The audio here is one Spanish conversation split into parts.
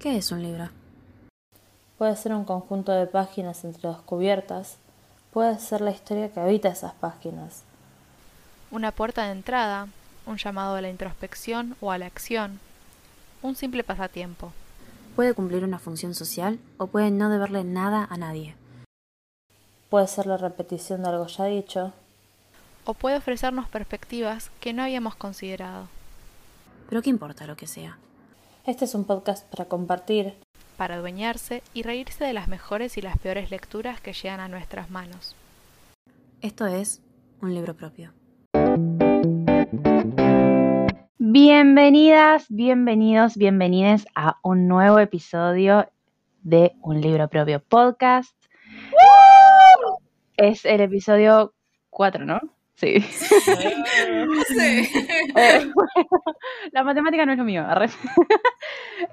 ¿Qué es un libro? Puede ser un conjunto de páginas entre dos cubiertas, puede ser la historia que habita esas páginas. Una puerta de entrada, un llamado a la introspección o a la acción, un simple pasatiempo. Puede cumplir una función social o puede no deberle nada a nadie. Puede ser la repetición de algo ya dicho. O puede ofrecernos perspectivas que no habíamos considerado. Pero qué importa lo que sea. Este es un podcast para compartir, para adueñarse y reírse de las mejores y las peores lecturas que llegan a nuestras manos. Esto es un libro propio. Bienvenidas, bienvenidos, bienvenides a un nuevo episodio de Un libro propio podcast. Es el episodio 4, ¿no? Sí. Eh, la matemática no es lo mío.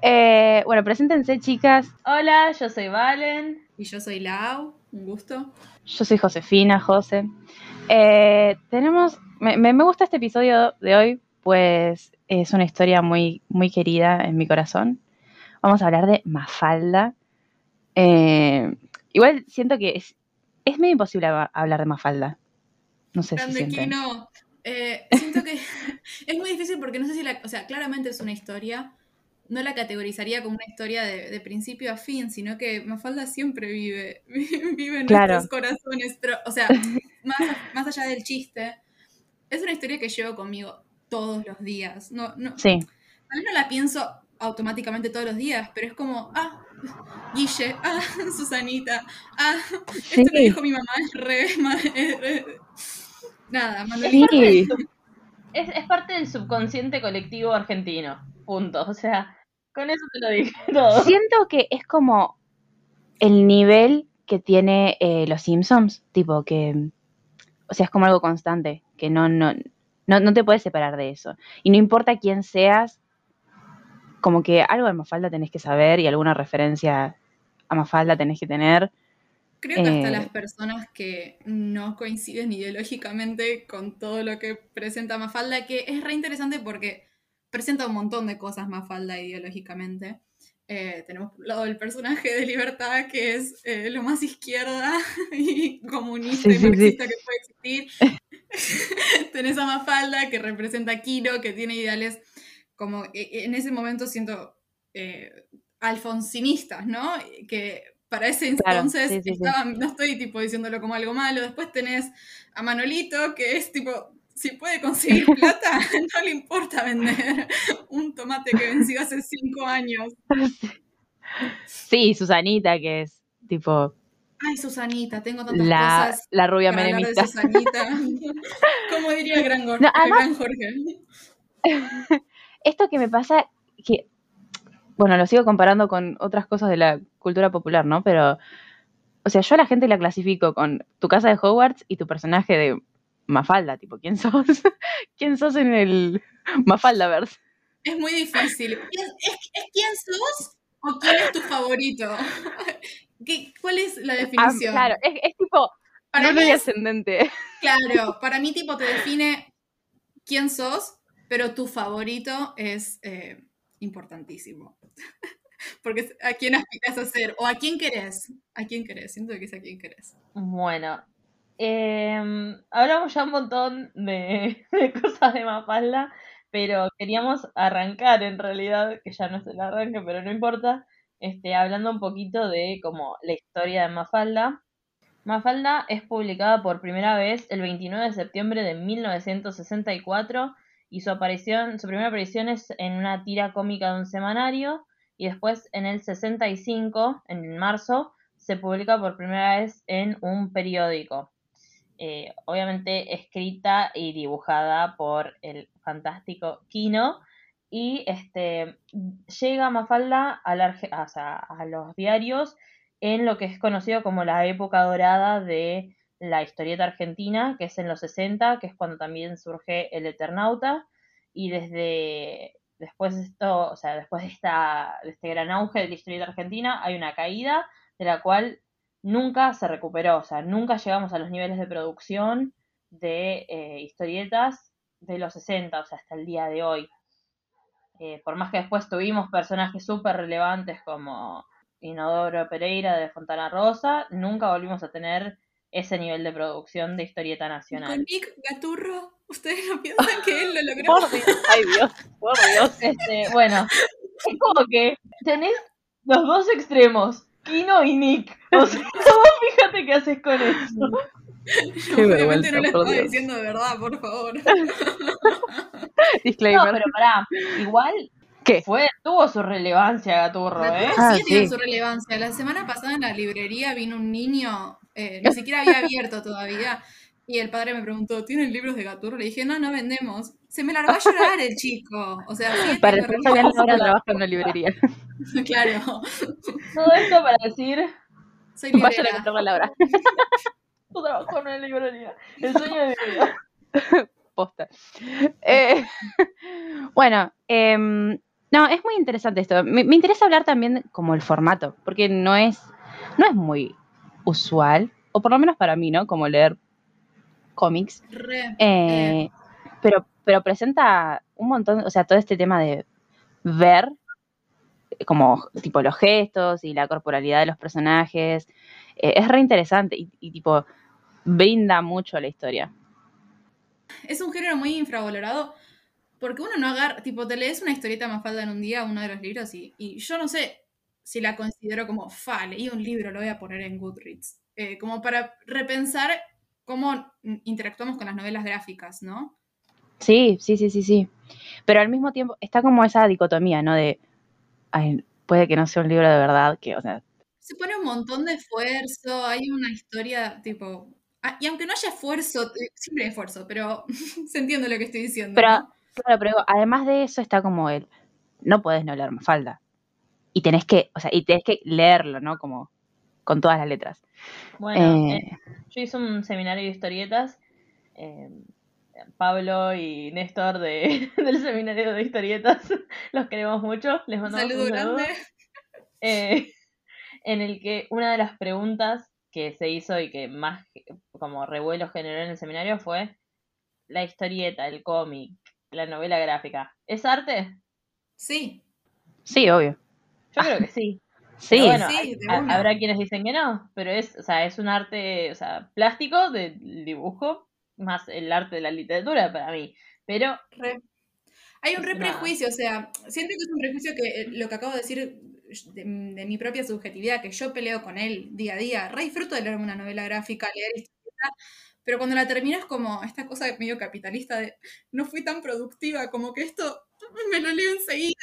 Eh, bueno, preséntense, chicas. Hola, yo soy Valen. Y yo soy Lau. Un gusto. Yo soy Josefina, José. Eh, tenemos. Me, me, gusta este episodio de hoy, pues es una historia muy, muy querida en mi corazón. Vamos a hablar de Mafalda. igual siento que es, es medio imposible hablar de Mafalda. No sé si sienten. no. Eh, siento que es muy difícil porque no sé si la, o sea, claramente es una historia, no la categorizaría como una historia de, principio a fin, sino que Mafalda siempre vive, vive en nuestros corazones, o sea, más, allá del chiste, es una historia que llevo conmigo todos los días. No, no, sí. A mí no la pienso automáticamente todos los días, pero es como, ah, Guille, ah, Susanita, ah, esto que dijo mi mamá es re, nada, sí. es, es parte del subconsciente colectivo argentino, punto, o sea, con eso te lo dije todo. Siento que es como el nivel que tiene eh, los Simpsons, tipo que, o sea, es como algo constante, que no, no, no, no te puedes separar de eso. Y no importa quién seas, como que algo de Mafalda tenés que saber y alguna referencia a Mafalda tenés que tener. Creo que hasta eh, las personas que no coinciden ideológicamente con todo lo que presenta Mafalda, que es re interesante porque presenta un montón de cosas Mafalda ideológicamente. Eh, tenemos por un lado el personaje de Libertad, que es eh, lo más izquierda y comunista y marxista que puede existir. Tenés a Mafalda, que representa a Kiro, que tiene ideales como e, e, en ese momento siento eh, alfonsinistas, ¿no? Que para ese entonces no estoy tipo diciéndolo como algo malo. Después tenés a Manolito, que es tipo, si puede conseguir plata, no le importa vender un tomate que venció hace cinco años. Sí, Susanita, que es tipo. Ay, Susanita, tengo tantas la, cosas. La rubia menemista. Susanita. ¿Cómo diría el gran, el gran Jorge? esto que me pasa, que, bueno, lo sigo comparando con otras cosas de la cultura popular, ¿no? Pero, o sea, yo a la gente la clasifico con tu casa de Hogwarts y tu personaje de Mafalda, tipo, ¿quién sos? ¿Quién sos en el Mafaldaverse? Es muy difícil. ¿Es, quién sos o quién es tu favorito? ¿Cuál es la ah, definición? claro, es, tipo, para no ascendente. Claro, para mí tipo te define quién sos pero tu favorito es eh, importantísimo. Porque a quién aspiras a ser o a quién querés. ¿A quién querés? Siento que es a quién querés. Bueno, em, hablamos ya un montón de, cosas de Mafalda, pero queríamos arrancar en realidad, que ya no es el arranque, pero no importa, este, hablando un poquito de como la historia de Mafalda. Mafalda es publicada por primera vez el 29 de septiembre de 1964 y su aparición, su primera aparición es en una tira cómica de un semanario y después en el 65, en marzo, se publica por primera vez en un periódico. Eh, obviamente escrita y dibujada por el fantástico Kino y este llega Mafalda a, a los diarios en lo que es conocido como la época dorada de la historieta argentina, que es en los 60, que es cuando también surge el Eternauta, y desde después de esto, o sea, después de, esta, de este gran auge de la historieta argentina, hay una caída de la cual nunca se recuperó, o sea, nunca llegamos a los niveles de producción de eh, historietas de los 60, o sea, hasta el día de hoy. eh, por más que después tuvimos personajes súper relevantes como Inodoro Pereira de Fontana Rosa, nunca volvimos a tener ese nivel de producción de historieta Con nacional. Nick Gaturro, ¿ustedes no piensan que él lo logró? Por Dios, ay Dios, por Dios. Este, bueno, es como que tenés los dos extremos, Kino y Nick. O sea, vos fíjate qué haces con eso. Qué Obviamente no lo estaba Dios. diciendo de verdad, por favor. No, Disclaimer. pero pará, igual ¿Qué? fue, tuvo su relevancia Gaturro, ¿eh? Ah, sí tiene sí. su relevancia. La semana pasada en la librería vino un niño, eh, ni siquiera había abierto todavía, y el padre me preguntó, ¿tienen libros de Gaturro? Le dije, no, no vendemos. Se me largó a llorar el chico. O sea, sí Para el Fabián ahora trabaja en una librería. Claro, Todo esto para decir, soy Vayan a librera. encontrar la Laura. tú trabajo en una librería. El sueño de mi vida. Posta. Eh, bueno, em, no, es muy interesante esto. Me, me interesa hablar también como el formato, porque no es, no es muy usual, o por lo menos para mí, ¿no? Como leer cómics. Re, Eh, pero, pero presenta un montón, o sea, todo este tema de ver como tipo los gestos y la corporalidad de los personajes. eh, es re interesante y, y, tipo brinda mucho a la historia. es un género muy infravalorado porque uno no agarra, tipo, te lees una historieta más falda en un día, uno de los libros, y, y yo no sé si la considero como, fa, leí un libro, lo voy a poner en Goodreads. Eh, como para repensar cómo interactuamos con las novelas gráficas, ¿no? Sí, sí, sí, sí, sí. Pero al mismo tiempo está como esa dicotomía, ¿no? De, ay, puede que no sea un libro de verdad, que, o sea, Se pone un montón de esfuerzo, hay una historia, tipo... ah, Y aunque no haya esfuerzo, eh, siempre hay esfuerzo, pero se entiende lo que estoy diciendo. Pero, ¿no? claro, pero además de eso está como el, no puedes no leer Mafalda. Y tenés que, o sea, y tenés que leerlo, ¿no? Como con todas las letras. Bueno, Eh, eh, yo hice un seminario de historietas. eh, Pablo y Néstor de, del seminario de historietas, los queremos mucho. Les mandamos saludo un saludo. grande. eh, en el que una de las preguntas que se hizo y que más como revuelo generó en el seminario fue la historieta, el cómic, la novela gráfica. ¿Es arte? Sí, sí, obvio. Yo creo que sí. Sí, bueno, Sí, hay- habrá quienes dicen que no, pero es, o sea, es un arte, o sea, plástico del dibujo, más el arte de la literatura para mí. Pero Re. Hay un re prejuicio, o sea, siento que es un prejuicio que eh, lo que acabo de decir de, de mi propia subjetividad, que yo peleo con él día a día. Re disfruto de leer una novela gráfica, leer historieta, pero cuando la termino es como esta cosa medio capitalista de no fui tan productiva, como que esto me lo leo enseguida.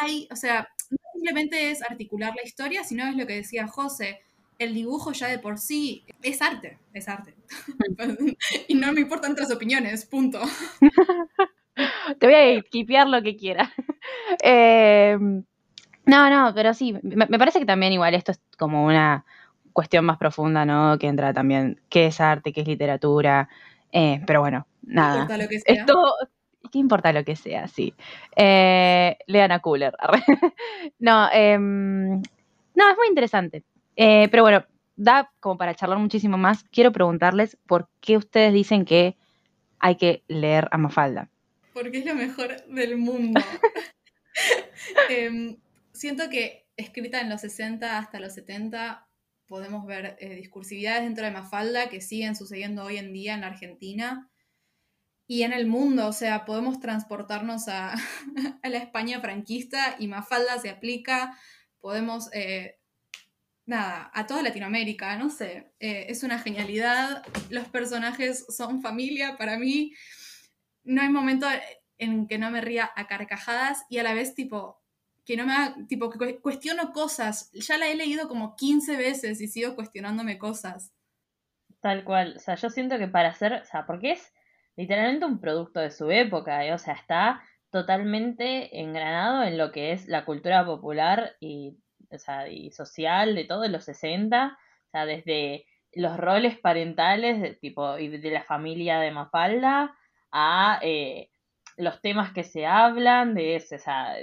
Hay, o sea, no simplemente es articular la historia, sino es lo que decía José. El dibujo ya de por sí es arte, es arte. y no me importan otras opiniones, punto. te voy a equipear lo que quiera. Eh, no, no, pero sí, me, me parece que también igual esto es como una cuestión más profunda, ¿no? Que entra también, ¿qué es arte, qué es literatura? Eh, pero bueno, No nada. importa lo que sea. ¿Qué importa lo que sea? Sí. Eh, lean a Cooler. no, em, no, es muy interesante. Eh, pero bueno, da como para charlar muchísimo más. Quiero preguntarles por qué ustedes dicen que hay que leer a Mafalda. Porque es lo mejor del mundo. Em, siento que escrita en los 60 hasta los 70 podemos ver eh, discursividades dentro de Mafalda que siguen sucediendo hoy en día en la Argentina y en el mundo. O sea, podemos transportarnos a, la España franquista y Mafalda se aplica. Podemos, eh, nada, a toda Latinoamérica, no sé. Eh, es una genialidad. Los personajes son familia para mí no hay momento en que no me ría a carcajadas y a la vez tipo que no me tipo cuestiono cosas. Ya la he leído como 15 veces y sigo cuestionándome cosas. Tal cual, o sea, yo siento que para hacer, o sea, porque es literalmente un producto de su época, ¿eh? o sea, está totalmente engranado en lo que es la cultura popular y, o sea, y social de todos los 60, o sea, desde los roles parentales de, tipo de la familia de Mafalda a eh, los temas que se hablan de ese, o sea,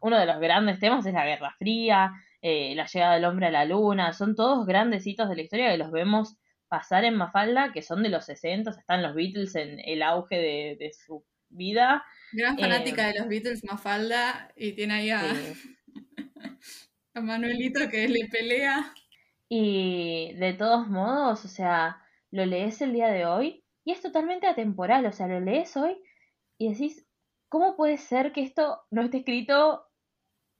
uno de los grandes temas es la Guerra Fría, eh, la llegada del hombre a la luna, son todos grandes hitos de la historia que los vemos pasar en Mafalda, que son de los 60, están los Beatles en el auge de, de su vida. Gran fanática Eh, de los Beatles, Mafalda, y tiene ahí a, Sí. a Manuelito que le pelea. Y de todos modos, o sea, lo lees el día de hoy y es totalmente atemporal, o sea, lo lees hoy y decís, ¿cómo puede ser que esto no esté escrito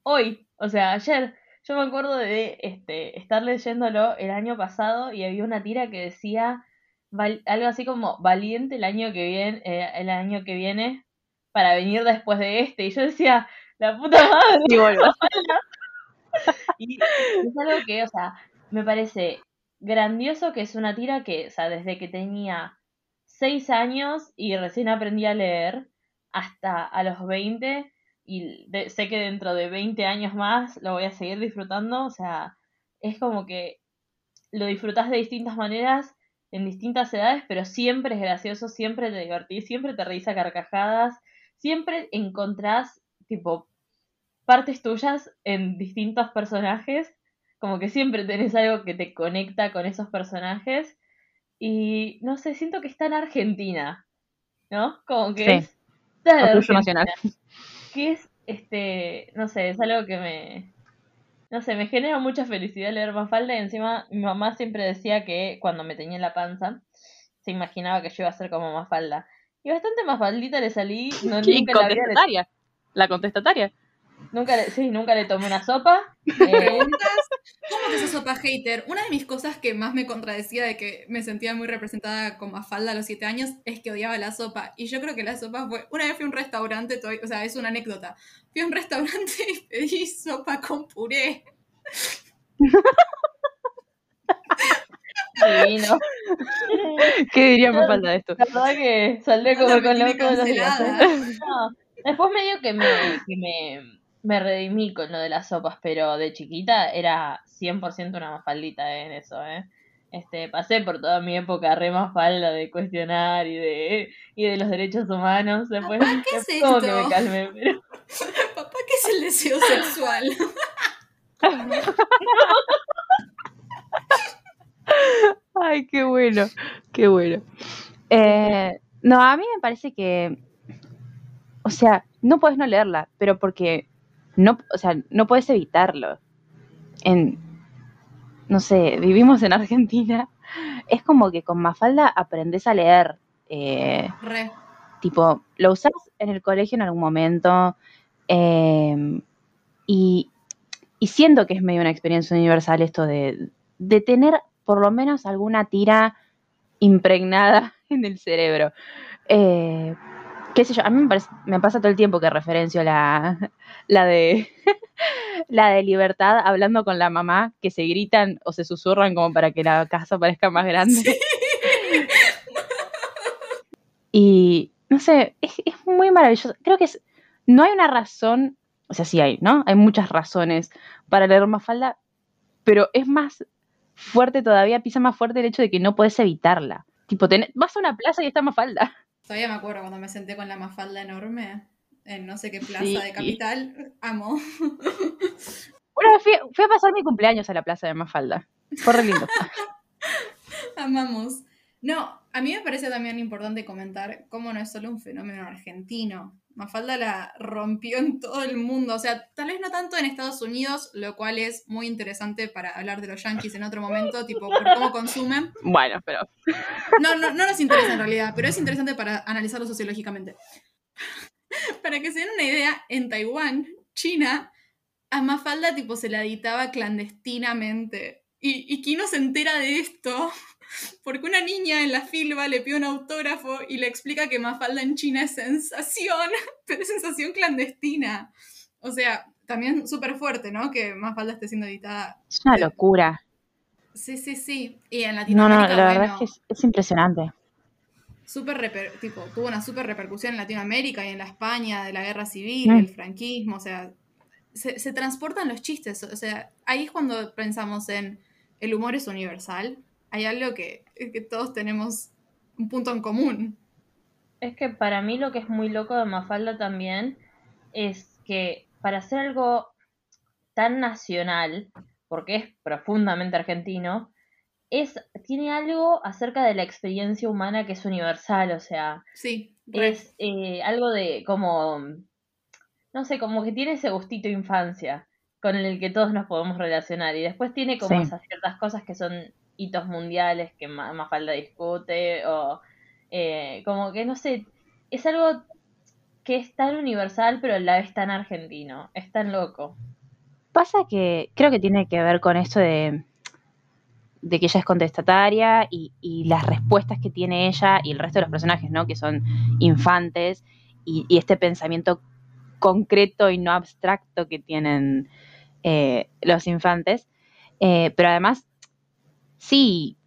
hoy? O sea, ayer. Yo me acuerdo de este, estar leyéndolo el año pasado y había una tira que decía val- algo así como valiente el año que viene, eh, el año que viene para venir después de este. Y yo decía, la puta madre. Y vuelvo. Y es algo que, o sea, me parece grandioso que es una tira que, o sea, desde que tenía 6 años y recién aprendí a leer hasta a los 20 y de- sé que dentro de 20 años más lo voy a seguir disfrutando, o sea, es como que lo disfrutas de distintas maneras en distintas edades, pero siempre es gracioso, siempre te divertís, siempre te reís a carcajadas, siempre encontrás tipo partes tuyas en distintos personajes, como que siempre tenés algo que te conecta con esos personajes y no sé, siento que está en Argentina, ¿no? Como que Sí. es nacional. Que es este, no sé, es algo que me no sé, me genera mucha felicidad leer Mafalda y encima mi mamá siempre decía que cuando me tenía en la panza se imaginaba que yo iba a ser como Mafalda. Y bastante Mafaldita le salí, no, nunca, en la le, contestataria. La contestataria. nunca, le, sí, nunca le tomé una sopa. eh, Preguntas, ¿cómo que sos sopa hater? Una de mis cosas que más me contradecía de que me sentía muy representada con Mafalda a los 7 años es que odiaba la sopa. Y yo creo que la sopa fue. Una vez fui a un restaurante, todavía- o sea, es una anécdota. Fui a un restaurante y pedí sopa con puré. divino. ¿Qué diría más falta de esto? La verdad que saldré me con Leo todos los días. ¿eh? No, Después medio que me, que me, me redimí con lo de las sopas, pero de chiquita era 100% una mafaldita en eso, ¿eh? Este, pasé por toda mi época re mafalda de cuestionar y de, y de los derechos humanos. Después, ¿qué es como que esto? me calmé, pero Papá, ¿qué es el deseo sexual? Ay, qué bueno, qué bueno. Eh, no, a mí me parece que, o sea, no puedes no leerla, pero porque no, o sea, no puedes evitarlo. En, no sé, vivimos en Argentina. Es como que con Mafalda aprendes a leer. eh, Re. tipo, lo usás en el colegio en algún momento eh, y, y siento que es medio una experiencia universal esto de, de tener por lo menos alguna tira impregnada en el cerebro. Eh, qué sé yo, a mí me, parece- me pasa todo el tiempo que referencio la, la de la de libertad hablando con la mamá que se gritan o se susurran como para que la casa parezca más grande. Y no sé, es, es muy maravilloso. Creo que es, no hay una razón, o sea, sí hay, ¿no? Hay muchas razones para leer Mafalda, pero es más fuerte todavía, pisa más fuerte el hecho de que no puedes evitarla. Tipo, vas a una plaza y está Mafalda. Todavía me acuerdo cuando me senté con la mafalda enorme en no sé qué plaza Sí. de capital. Amo. Una vez fui, fui a pasar mi cumpleaños a la plaza de Mafalda. Fue re lindo. Amamos. No, a mí me parece también importante comentar cómo no es solo un fenómeno argentino. Mafalda la rompió en todo el mundo. O sea, tal vez no tanto en Estados Unidos, lo cual es muy interesante para hablar de los yankees en otro momento, tipo por cómo consumen. Bueno, pero No, no, no nos interesa en realidad, pero es interesante para analizarlo sociológicamente. para que se den una idea, en Taiwán, China, a Mafalda tipo se la editaba clandestinamente. Y, y Kino se entera de esto porque una niña en la filba le pide un autógrafo y le explica que Mafalda en China es sensación, pero es sensación clandestina. O sea, también súper fuerte, ¿no? Que Mafalda esté siendo editada. es una locura. Sí, sí, sí. Y en No, Latinoamérica, no, la verdad es que es, es impresionante. super reper- tipo, tuvo una super repercusión en Latinoamérica y en la España de la guerra civil, Mm. el franquismo, o sea, se, se transportan los chistes, o sea, ahí es cuando pensamos en el humor es universal, hay algo que, que todos tenemos un punto en común. Es que para mí lo que es muy loco de Mafalda también es que para hacer algo tan nacional, porque es profundamente argentino, es, tiene algo acerca de la experiencia humana que es universal, o sea, Sí. es eh, algo de como, no sé, como que tiene ese gustito infancia con el que todos nos podemos relacionar y después tiene como Sí. esas ciertas cosas que son hitos mundiales que Ma- Mafalda discute o eh, como que no sé, es algo que es tan universal pero la vez tan argentino, es tan loco. Pasa que creo que tiene que ver con esto de, de que ella es contestataria y, y las respuestas que tiene ella y el resto de los personajes, ¿no? Que son infantes y, y este pensamiento concreto y no abstracto que tienen eh, los infantes. Eh, pero además, sí,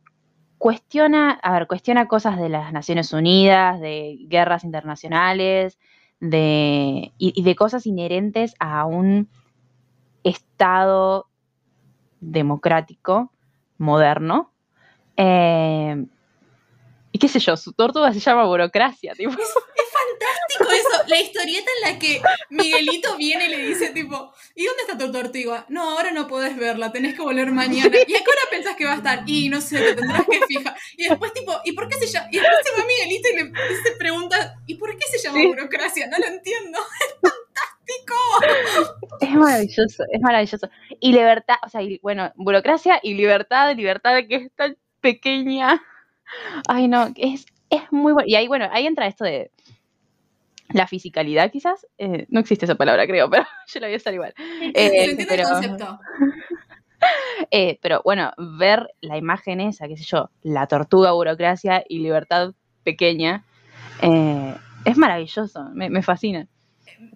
cuestiona, a ver, cuestiona cosas de las Naciones Unidas, de guerras internacionales, de, y, y de cosas inherentes a un Estado democrático, moderno. Eh, y qué sé yo, su tortuga se llama burocracia, tipo. Eso, la historieta en la que Miguelito viene y le dice tipo, ¿y dónde está tu tortuga? No, ahora no podés verla, tenés que volver mañana. ¿Y a qué hora pensás que va a estar? Y no sé, te tendrás que fijar. Y después tipo, ¿y por qué se llama? Y después se va Miguelito y le y se pregunta, ¿y por qué se llama Sí. burocracia? No lo entiendo. Es fantástico. Es maravilloso, es maravilloso. Y libertad, o sea, y, bueno, burocracia y libertad, libertad que es tan pequeña. Ay, no, es, es muy bueno. Y ahí, bueno, ahí entra esto de la fisicalidad, quizás. Eh, no existe esa palabra, creo, pero yo la voy a usar igual. Eh, pero- el concepto. Eh, pero bueno, ver la imagen esa, qué sé yo, la tortuga burocracia y libertad pequeña, eh, es maravilloso, me, me fascina.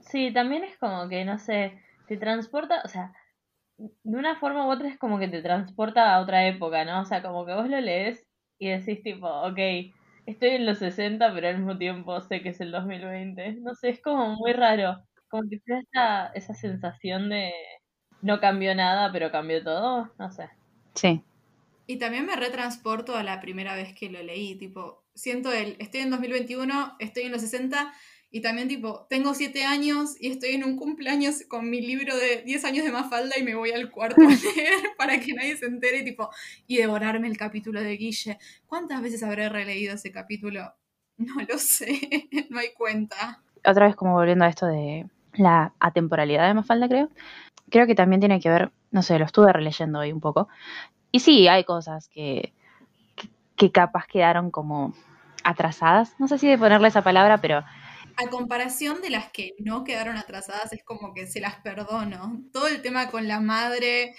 Sí, también es como que, no sé, te transporta, o sea, de una forma u otra es como que te transporta a otra época, ¿no? O sea, como que vos lo lees y decís tipo, ok, estoy en los 60, pero al mismo tiempo sé que es el 2020. No sé, es como muy raro. Como que te da esa, esa sensación de no cambió nada, pero cambió todo, no sé. Sí, Y también me retransporto a la primera vez que lo leí, tipo, siento el, estoy en 2021, estoy en los 60 y también tipo, tengo 7 años y estoy en un cumpleaños con mi libro de 10 años de Mafalda y me voy al cuarto a leer para que nadie se entere tipo, y devorarme el capítulo de Guille. ¿Cuántas veces habré releído ese capítulo? No lo sé, no hay cuenta. otra vez como volviendo a esto de la atemporalidad de Mafalda, creo. Creo que también tiene que ver, no sé, lo estuve releyendo hoy un poco. Y sí, hay cosas que, que, que capaz quedaron como atrasadas. No sé si de ponerle esa palabra, pero A comparación de las que no quedaron atrasadas, es como que se las perdono. Todo el tema con la madre.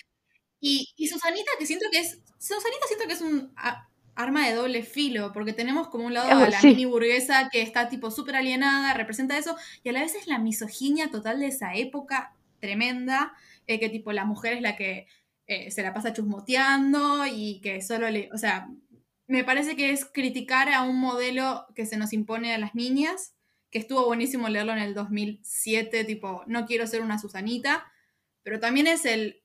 Y, y Susanita, que siento que es. Susanita siento que es un a- arma de doble filo, porque tenemos como un lado Oh, a la sí. mini burguesa que está tipo súper alienada, representa eso, y a la vez es la misoginia total de esa época tremenda, eh, que tipo la mujer es la que eh, se la pasa chusmoteando y que solo le. O sea, me parece que es criticar a un modelo que se nos impone a las niñas que estuvo buenísimo leerlo en el 2007, tipo, no quiero ser una Susanita, pero también es el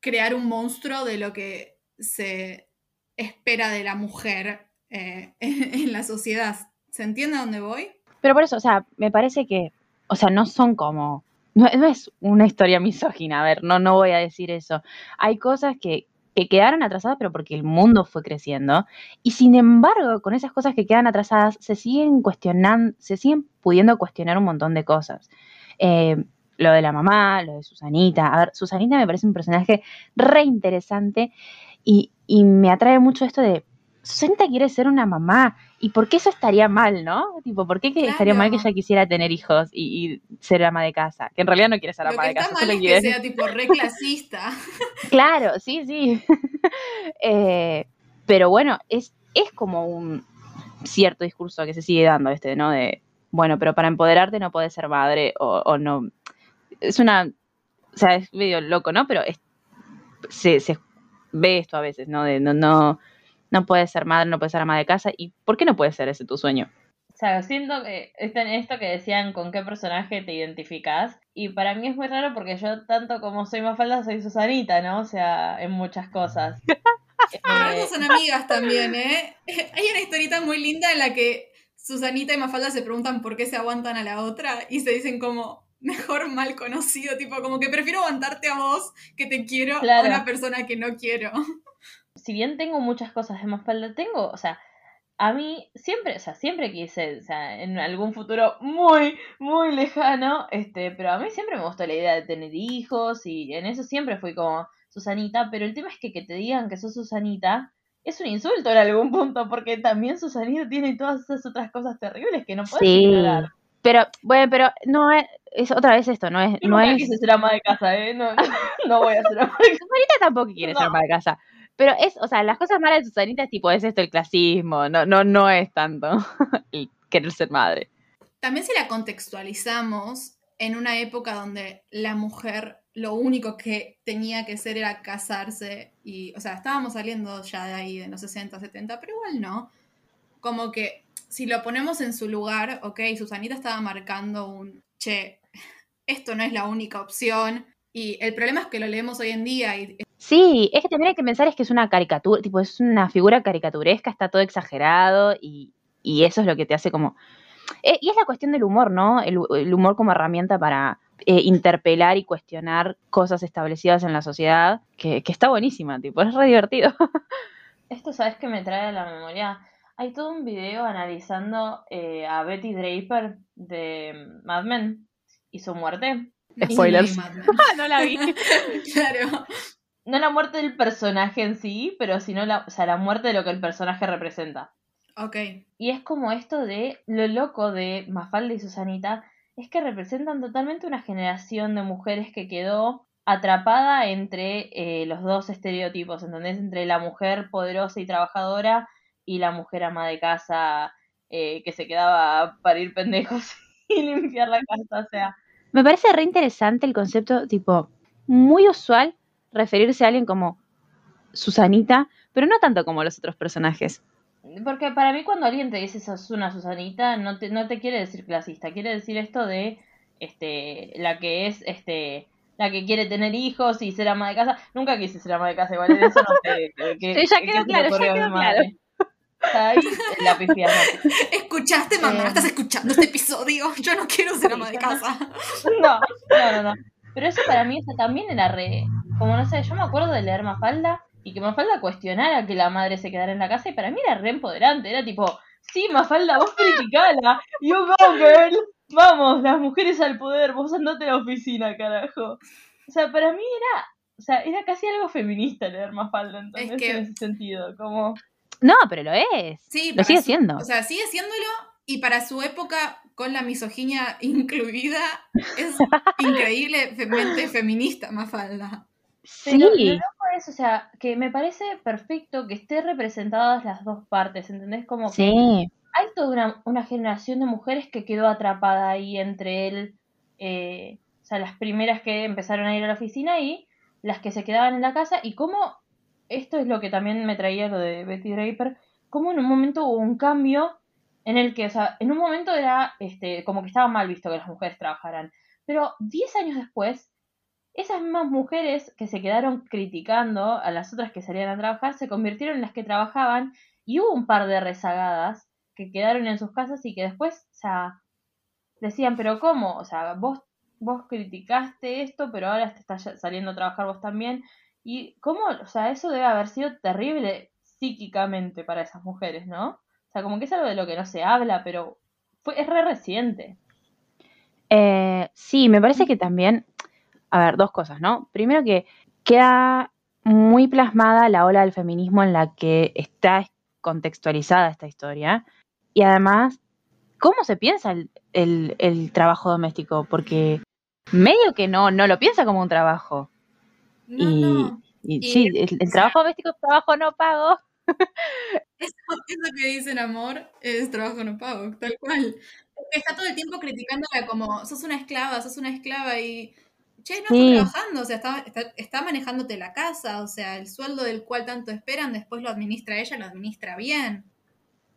crear un monstruo de lo que se espera de la mujer eh, en la sociedad. ¿Se entiende a dónde voy? Pero por eso, o sea, me parece que, o sea, no son como, no, no es una historia misógina, a ver, no, no voy a decir eso. Hay cosas que, que quedaron atrasadas, pero porque el mundo fue creciendo. Y sin embargo, con esas cosas que quedan atrasadas, se siguen cuestionando, se siguen pudiendo cuestionar un montón de cosas. Eh, lo de la mamá, lo de Susanita. A ver, Susanita me parece un personaje re interesante y, y me atrae mucho esto de, Susanita quiere ser una mamá. ¿Y por qué eso estaría mal, no? Tipo, ¿por qué que estaría mal que ella quisiera tener hijos y, y ser ama de casa? Que en realidad no quiere ser Lo ama que de está casa. mal es que sea tipo re clasista. Claro, sí, sí. Eh, pero bueno, es, es como un cierto discurso que se sigue dando este, ¿no? De, bueno, pero para empoderarte no puedes ser madre o, o no. Es una, o sea, es medio loco, ¿no? Pero es- se, se ve esto a veces, ¿no? De no, no, no puedes ser madre, no puedes ser ama de casa. ¿Y por qué no puede ser ese tu sueño? O sea, siento que está en esto que decían con qué personaje te identificás. Y para mí es muy raro porque yo, tanto como soy Mafalda, soy Susanita, ¿no? O sea, en muchas cosas. Eh, son amigas también, ¿eh? Hay una historieta muy linda en la que Susanita y Mafalda se preguntan por qué se aguantan a la otra y se dicen como mejor mal conocido, tipo como que prefiero aguantarte a vos que te quiero Claro. a una persona que no quiero. Si bien tengo muchas cosas de Mafalda, tengo, o sea, a mí siempre, o sea, siempre quise, o sea, en algún futuro muy, muy lejano, este, pero a mí siempre me gustó la idea de tener hijos y en eso siempre fui como Susanita, pero el tema es que que te digan que sos Susanita es un insulto en algún punto, porque también Susanita tiene todas esas otras cosas terribles que no puedes Sí. ignorar. Pero, bueno, pero no es, es otra vez esto, no es, Yo no nunca es, quise ser ama de casa, ¿eh? No, no voy a ser ama de casa. Susanita tampoco quiere ser No. ama de casa. Pero es, o sea, las cosas malas de Susanita tipo, es esto el clasismo, no, no, no es tanto el querer ser madre. También si la contextualizamos en una época donde la mujer lo único que tenía que hacer era casarse y, o sea, estábamos saliendo ya de ahí de los 60, 70, pero igual no. Como que si lo ponemos en su lugar, ok, Susanita estaba marcando un, che, esto no es la única opción y el problema es que lo leemos hoy en día y Sí, es que también hay que pensar es que es una caricatura, tipo, es una figura caricaturesca, está todo exagerado y, y eso es lo que te hace como... Eh, y es la cuestión del humor, ¿no? El, el humor como herramienta para eh, interpelar y cuestionar cosas establecidas en la sociedad, que, que está buenísima, tipo, es re divertido. Esto, ¿sabes qué me trae a la memoria? Hay todo un video analizando eh, a Betty Draper de Mad Men y su muerte. Spoilers. si Mad Men. no la vi. claro. No la muerte del personaje en sí, pero sino la, o sea, la muerte de lo que el personaje representa. Ok. Y es como esto de lo loco de Mafalda y Susanita, es que representan totalmente una generación de mujeres que quedó atrapada entre eh, los dos estereotipos, ¿entendés? Entre la mujer poderosa y trabajadora y la mujer ama de casa eh, que se quedaba a parir pendejos y limpiar la casa, o sea. Me parece re interesante el concepto, tipo, muy usual referirse a alguien como Susanita, pero no tanto como los otros personajes. Porque para mí cuando alguien te dice sos una Susanita, no te, no te quiere decir clasista, quiere decir esto de este la que es este la que quiere tener hijos y ser ama de casa. Nunca quise ser ama de casa, igual eso no sé. que- que- Sí, ya que quedó claro, ya ocurrió a mi quedó madre. Está ahí la pifia. ¿Escuchaste, mamá? Eh. ¿Estás escuchando este episodio? Yo no quiero ser ama de casa. No, no, no, no. Pero eso para mí eso también era re. Como no sé, yo me acuerdo de leer Mafalda y que Mafalda cuestionara que la madre se quedara en la casa y para mí era re empoderante. Era tipo, sí, Mafalda, vos criticala. You go, girl. Vamos, las mujeres al poder, vos andate a la oficina, carajo. O sea, para mí era. O sea, era casi algo feminista leer Mafalda, ¿entendés? Es que- En ese sentido, como... No, pero lo es. Sí, Lo sigue su- siendo. O sea, sigue siéndolo y para su época, con la misoginia incluida, es increíblemente feminista, Mafalda. Sí, lo loco es, o sea, que me parece perfecto que esté representadas las dos partes, ¿entendés? Como que sí. hay toda una, una generación de mujeres que quedó atrapada ahí entre él, eh, o sea, las primeras que empezaron a ir a la oficina y las que se quedaban en la casa, y cómo, esto es lo que también me traía lo de Betty Draper, cómo en un momento hubo un cambio en el que, o sea, en un momento era este, como que estaba mal visto que las mujeres trabajaran, pero 10 años después, esas mismas mujeres que se quedaron criticando a las otras que salían a trabajar se convirtieron en las que trabajaban y hubo un par de rezagadas que quedaron en sus casas y que después, o sea, decían, pero ¿cómo? O sea, vos, vos criticaste esto, pero ahora te estás saliendo a trabajar vos también. Y cómo, o sea, eso debe haber sido terrible psíquicamente para esas mujeres, ¿no? O sea, como que es algo de lo que no se habla, pero fue, es re reciente. Eh, sí, me parece que también, a ver, dos cosas, ¿no? Primero que queda muy plasmada la ola del feminismo en la que está contextualizada esta historia. Y además, ¿cómo se piensa el, el- el trabajo doméstico? Porque medio que no, no lo piensa como un trabajo. No, y, no. y Y, sí, el, el o sea- trabajo doméstico es trabajo no pago. Eso, eso que dicen amor es trabajo no pago, tal cual. Está todo el tiempo criticándola como, sos una esclava, sos una esclava y, che, no Sí. está trabajando, o sea, está, está, está manejándote la casa, o sea, el sueldo del cual tanto esperan, después lo administra ella, lo administra bien.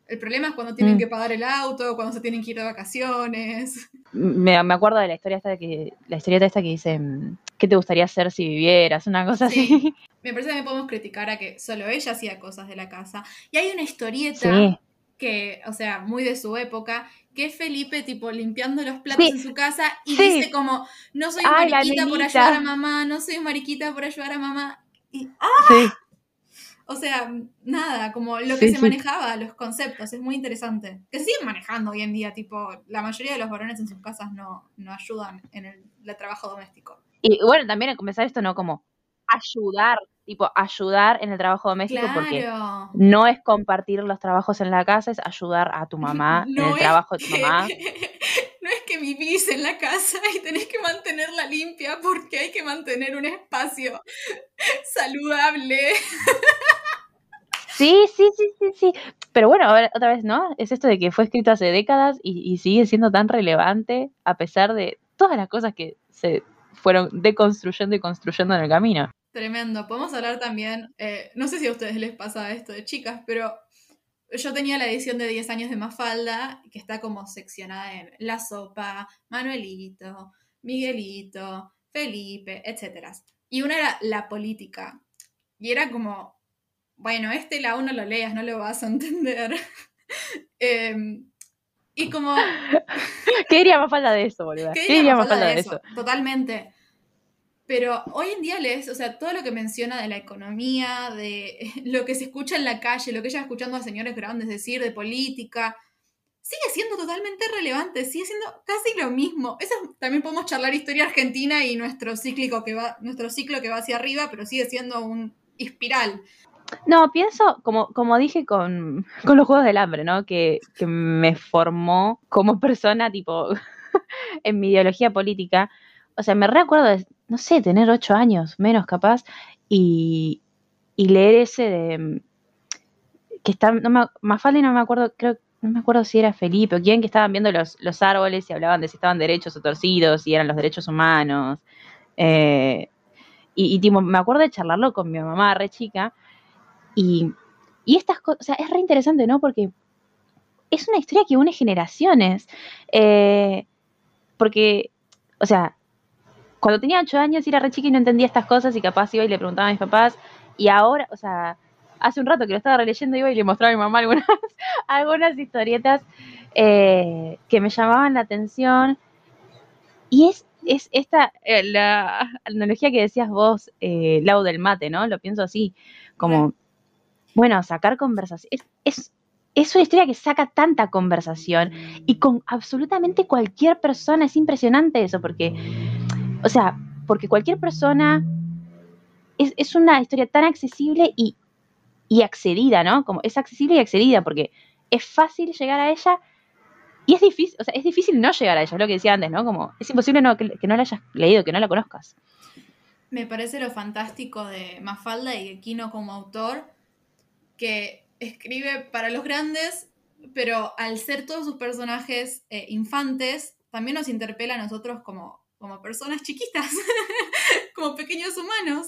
El problema es cuando tienen Mm. que pagar el auto, cuando se tienen que ir de vacaciones. Me, me acuerdo de la historia esta que, la historieta esta que dice, mm, ¿qué te gustaría hacer si vivieras? Una cosa Sí. así. Me parece que podemos criticar a que solo ella hacía cosas de la casa. Y hay una historieta Sí. Que, o sea, muy de su época, que es Felipe, tipo, limpiando los platos Sí. en su casa y Sí. dice como, no soy Ay, mariquita por ayudar a mamá, no soy mariquita por ayudar a mamá. Y, ah, Sí. O sea, nada, como lo que se manejaba, los conceptos, es muy interesante. Que se siguen manejando hoy en día, tipo, la mayoría de los varones en sus casas no, no ayudan en el, el trabajo doméstico. Y bueno, también a comenzar esto, ¿no? Como ayudar, tipo, ayudar en el trabajo doméstico porque Claro. no es compartir los trabajos en la casa, es ayudar a tu mamá en el trabajo de tu mamá. No es que vivís en la casa y tenés que mantenerla limpia porque hay que mantener un espacio saludable. Sí, sí, sí, sí, sí. Pero bueno, ahora, otra vez, ¿no? Es esto de que fue escrito hace décadas y, y sigue siendo tan relevante a pesar de todas las cosas que se fueron deconstruyendo y construyendo en el camino. Tremendo. Podemos hablar también, eh, no sé si a ustedes les pasa esto de chicas, pero yo tenía la edición de 10 años de Mafalda, que está como seccionada en La Sopa, Manuelito, Miguelito, Felipe, etc. Y una era la política. Y era como, bueno, este la uno lo leas, no lo vas a entender. Em, y como, ¿Qué diría más falta de eso, boludo? ¿Qué ¿Qué diría Mafalda falta de eso? Totalmente. Pero hoy en día lees, o sea, todo lo que menciona de la economía, de lo que se escucha en la calle, lo que ella escuchando a señores grandes decir de política, sigue siendo totalmente relevante, sigue siendo casi lo mismo. Eso es- también podemos charlar historia argentina y nuestro cíclico que va, nuestro ciclo que va hacia arriba, pero sigue siendo un espiral. No, pienso, como, como dije con, con los Juegos del Hambre, ¿no? Que, que me formó como persona, tipo, en mi ideología política. O sea, me recuerdo no sé, tener ocho años, menos capaz, y, y leer ese de mm, que está, no me, Mafalda no me acuerdo, creo, no me acuerdo si era Felipe o quién, que estaban viendo los, los árboles y hablaban de si estaban derechos o torcidos, y eran los derechos humanos. Eh, y, y, me acuerdo de charlarlo con mi mamá re chica. Y, y estas cosas, o sea, es re interesante, ¿no? Porque es una historia que une generaciones. Eh, porque, o sea, cuando tenía ocho años era re chica y no entendía estas cosas y capaz iba y le preguntaba a mis papás. Y ahora, o sea, hace un rato que lo estaba releyendo iba y le mostraba a mi mamá algunas, algunas historietas eh, que me llamaban la atención. Y es, es esta, eh, la analogía que decías vos, eh, Lau del mate, ¿no? Lo pienso así, como, bueno, sacar conversación. Es, es, es una historia que saca tanta conversación y con absolutamente cualquier persona. Es impresionante eso, porque, o sea, porque cualquier persona es, es una historia tan accesible y, y accedida, ¿no? Como es accesible y accedida, porque es fácil llegar a ella y es difícil, o sea, es difícil no llegar a ella, es lo que decía antes, ¿no? Como es imposible que no la hayas leído, que no la conozcas. Me parece lo fantástico de Mafalda y de Kino como autor, que escribe para los grandes, pero al ser todos sus personajes eh, infantes, también nos interpela a nosotros como, como personas chiquitas, como pequeños humanos.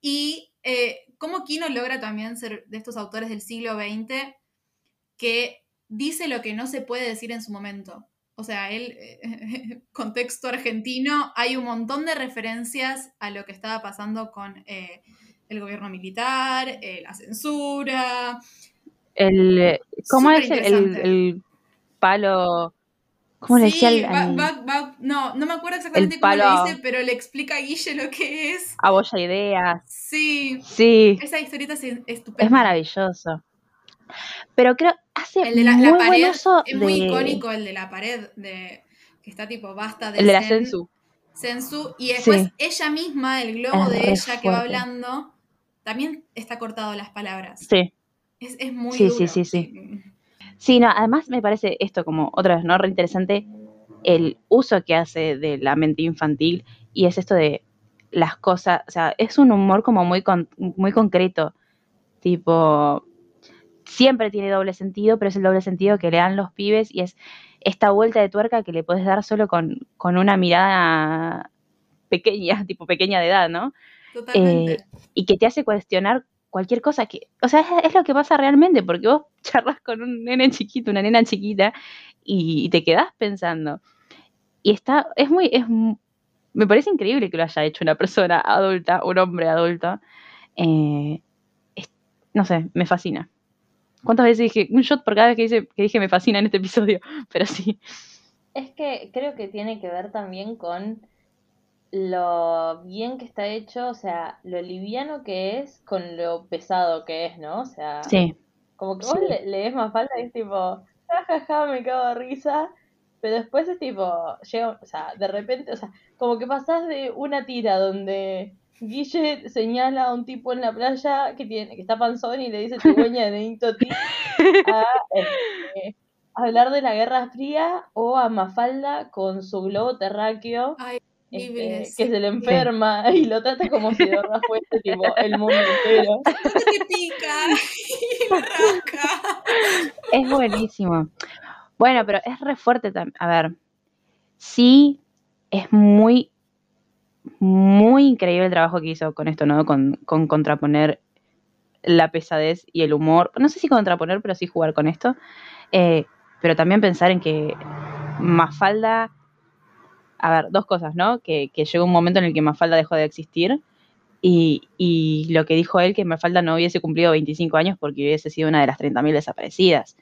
Y eh, cómo Kino logra también ser de estos autores del siglo XX que dice lo que no se puede decir en su momento. O sea, él, eh, contexto argentino, hay un montón de referencias a lo que estaba pasando con eh, el gobierno militar, eh, la censura. El, ¿Cómo es el, el palo? ¿Cómo le decía Sí, al, va- al- va- va- no, no me acuerdo exactamente cómo palo- le dice, pero le explica a Guille lo que es. a Boya Ideas? Sí, Sí, esa historieta es estupenda. es maravilloso. Pero creo, hace El de la, muy la buen pared uso es muy icónico el de la pared de que está tipo basta de el de la Sensu. Sensu y después Sí. ella misma, el globo Es de ella que va hablando, también está cortado las palabras. Sí. Es, es muy Sí, duro. sí, sí, sí. Sí, no, además me parece esto como otra vez, ¿no? Re interesante el uso que hace de la mente infantil y es esto de las cosas, o sea, es un humor como muy, con- muy concreto, tipo, siempre tiene doble sentido, pero es el doble sentido que le dan los pibes y es esta vuelta de tuerca que le puedes dar solo con, con una mirada pequeña, tipo pequeña de edad, ¿no? Totalmente. Eh, y que te hace cuestionar cualquier cosa que, o sea, es, lo que pasa realmente, porque vos charlas con un nene chiquito, una nena chiquita, y, te quedás pensando. Y está, es muy, es, me parece increíble que lo haya hecho una persona adulta, un hombre adulto. Eh, no sé, me fascina. ¿Cuántas veces dije un shot por cada vez que dije me fascina en este episodio? Pero sí. Es que creo que tiene que ver también con lo bien que está hecho, o sea, lo liviano que es con lo pesado que es, ¿no? O sea, Sí, como que vos sí. le, lees más falta y es tipo, jajaja, me cago de risa, pero después es tipo, llega, o sea, de repente, o sea, como que pasás de una tira donde Guille señala a un tipo en la playa que tiene, que está panzón y le dice cigüeña de Benito Ti a este, hablar de la Guerra Fría o a Mafalda con su globo terráqueo Ay, este, que se le enferma y lo trata como si de verdad fuese tipo el mundo entero. ¿Dónde te pica? Y arranca. Es buenísimo. Bueno, pero es re fuerte también. A ver, sí, es muy, muy increíble el trabajo que hizo con esto, ¿no? Con, con contraponer la pesadez y el humor. No sé si contraponer, pero sí jugar con esto. Eh, pero también pensar en que Mafalda. A ver, dos cosas, ¿no? Que, que llegó un momento en el que Mafalda dejó de existir. Y, y lo que dijo él, que Mafalda no hubiese cumplido 25 años porque hubiese sido una de las 30.000 desaparecidas.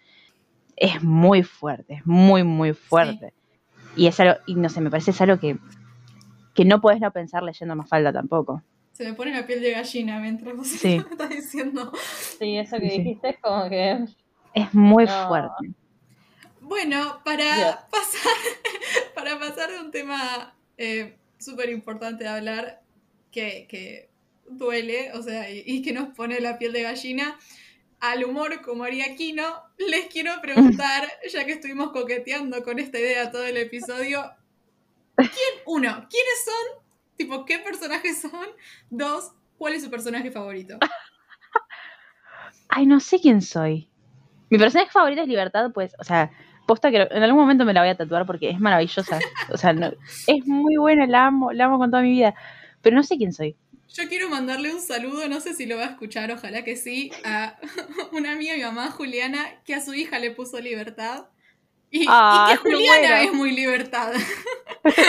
Es muy fuerte, es muy, muy fuerte. Y es algo, y no sé, me parece es algo que, que no puedes no pensar leyendo Mafalda tampoco. Se me pone la piel de gallina mientras vos Sí. me estás diciendo. Sí, eso que Sí. dijiste es como que Es muy No. fuerte. Bueno, para pasar, para pasar de un tema súper importante de hablar, que, que duele, o sea, y, y que nos pone la piel de gallina, al humor como haría Kino, les quiero preguntar, ya que estuvimos coqueteando con esta idea todo el episodio, ¿quién, uno, quiénes son? Tipo, ¿qué personajes son? Dos, ¿cuál es su personaje favorito? Ay, no sé quién soy. Mi personaje favorito es Libertad, pues, o sea, posta que en algún momento me la voy a tatuar porque es maravillosa. O sea, no- es muy buena, la amo, la amo con toda mi vida. Pero no sé quién soy. Yo quiero mandarle un saludo, no sé si lo va a escuchar, ojalá que sí, a una amiga de mi mamá, Juliana, que a su hija le puso libertad. Y, Ah, y que qué Juliana bueno. es muy libertad.